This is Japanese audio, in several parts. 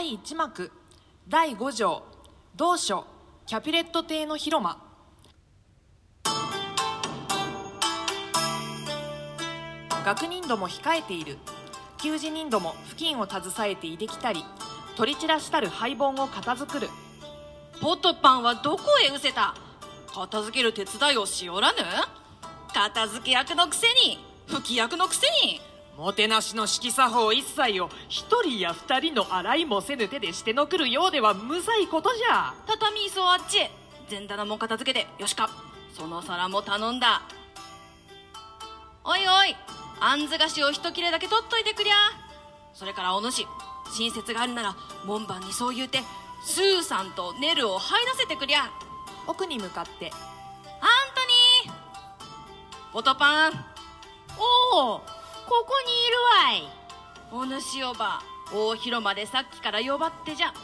第1幕第5条同書キャピレット邸の広間。学人ども控えている。給仕人ども付近を携えていできたり取り散らしたる廃盆を片付くる。ポトパンはどこへ失せた？片付ける手伝いをしおらぬ？片付け役のくせに吹き役のくせに。もてなしの色作法一切を一人や二人の洗いもせぬ手でしてのくるようでは無罪ことじゃ。畳椅子をあっち。へ全棚も片付けてよしか。その皿も頼んだ。おいおいあんず菓子を一切れだけ取っといてくりゃ。それからお主親切があるなら門番にそう言うてスーさんとネルを入らせてくりゃ。奥に向かって。アントニーポトパン。おおここにいるわい。お主おば大広間でさっきから呼ばってじゃ。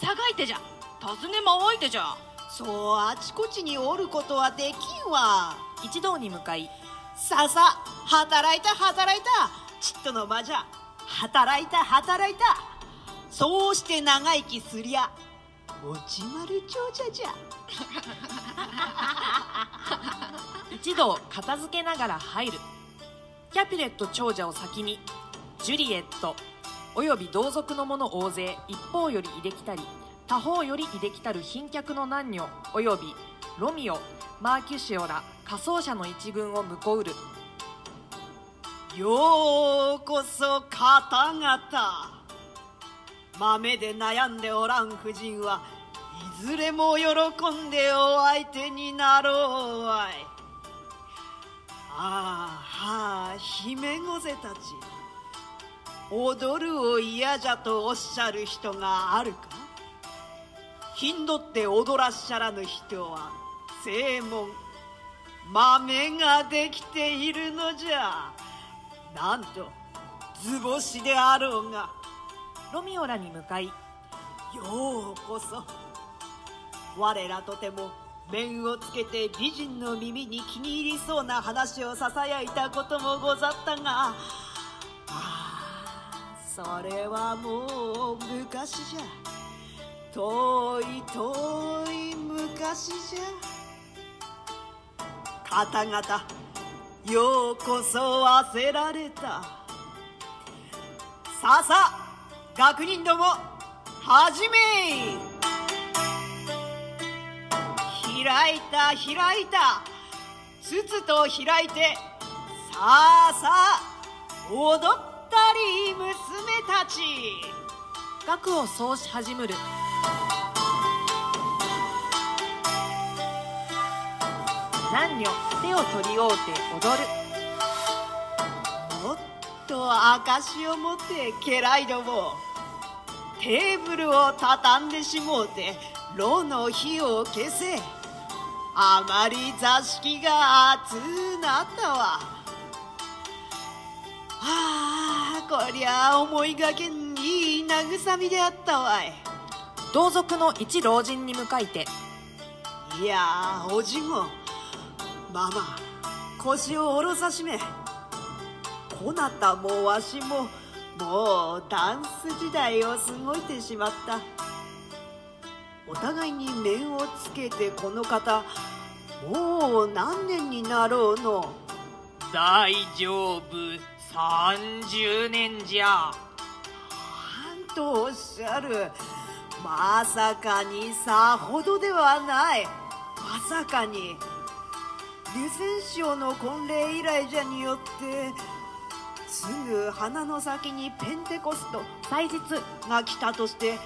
さがいてじゃ。尋ねまわいてじゃ。そうあちこちにおることはできんわ。一同に向かい。さあさあ働いた働いた。ちっとの間じゃ。働いた働いた。そうして長生きすりゃおちまる長者じゃ。一同片付けながら入るキャピレット長者を先にジュリエットおよび同族の者大勢一方よりいできたり他方よりいできたる賓客の男女およびロミオマーキュシオら仮装者の一軍を婿うる。ようこそ方々。豆で悩んでおらん婦人はいずれも喜んでお相手になろうわい。ああはあ姫御瀬たち。踊るを嫌じゃとおっしゃる人があるか？頻度って踊らっしゃらぬ人は正門。豆ができているのじゃ。なんと図星であろうが。ロミオらに向かい。ようこそ。我らとても面をつけて美人の耳に気に入りそうな話をささやいたこともござったがああそれはもう昔じゃ。遠い遠い昔じゃ。方々ようこそ忘られた。ささ学人ども始め開いた開いた。つつと開いてさあさあ踊ったり娘たち。楽を奏し始むる。男女手を取り合うて踊る。もっと証を持って家来どもテーブルを畳んでしもうて炉の火を消せあまり座敷が熱なったわ。ああこりゃあ思いがけんいい慰みであったわい。同族の一老人に向かいて。いやあおじごママ腰を下ろさしめ。こなたもわしももうダンス時代を過ごいてしまったお互いに面をつけてこの方もう何年になろうの？大丈夫。30年じゃ。なんとおっしゃる。まさかにさほどではない。まさかに。竜仙師の婚礼以来じゃによってすぐ鼻の先にペンテコスト祭日が来たとして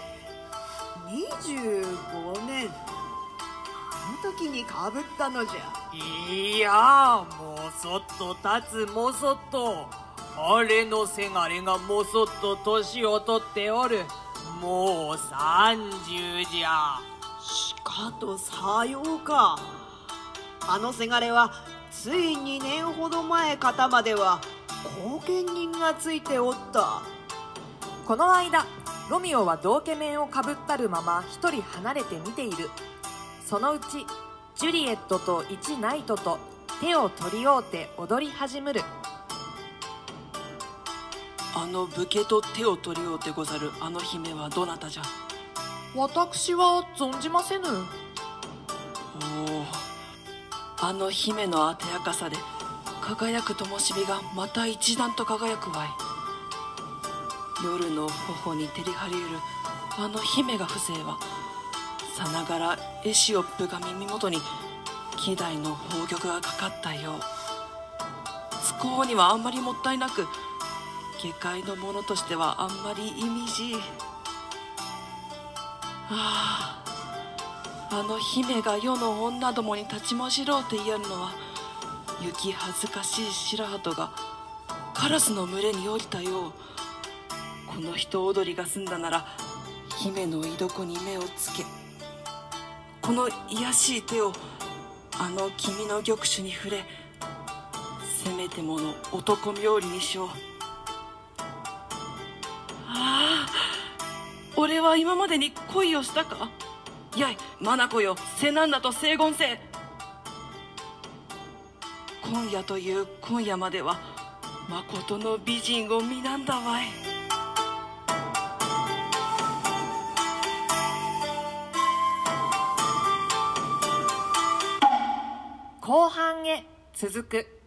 25年。あの時にかぶったのじゃ。いやもうそっと立つもそっと。あれのせがれがもそっと年を取っておる。もう30じゃ。しかとさようか。あのせがれはつい2年ほど前方までは後見人がついておった。この間ロミオは道化面をかぶったるまま一人離れて見ている。そのうちジュリエットと一ナイトと手を取り合うて踊り始める。あの武家と手を取りようてござるあの姫はどなたじゃ？私は存じませぬ。おおあの姫のあてやかさで輝く灯火がまた一段と輝くわい夜の頬に照り張りうるあの姫が風情はさながらエシオップが耳元に希代の宝玉がかかったよう。津高にはあんまりもったいなく下界のものとしてはあんまり意味じい。あああの姫が世の女どもに立ちましろうて言えるのは行き恥ずかしい白鳩がカラスの群れに降りたよう。この人踊りが済んだなら姫の居所に目をつけこの卑しい手をあの君の玉手に触れせめてもの男冥利にしよう。ああ俺は今までに恋をしたか？やい眼よ瀬なんだと聖言せ今夜という今夜までは誠の美人を見なんだわい。後半へ続く。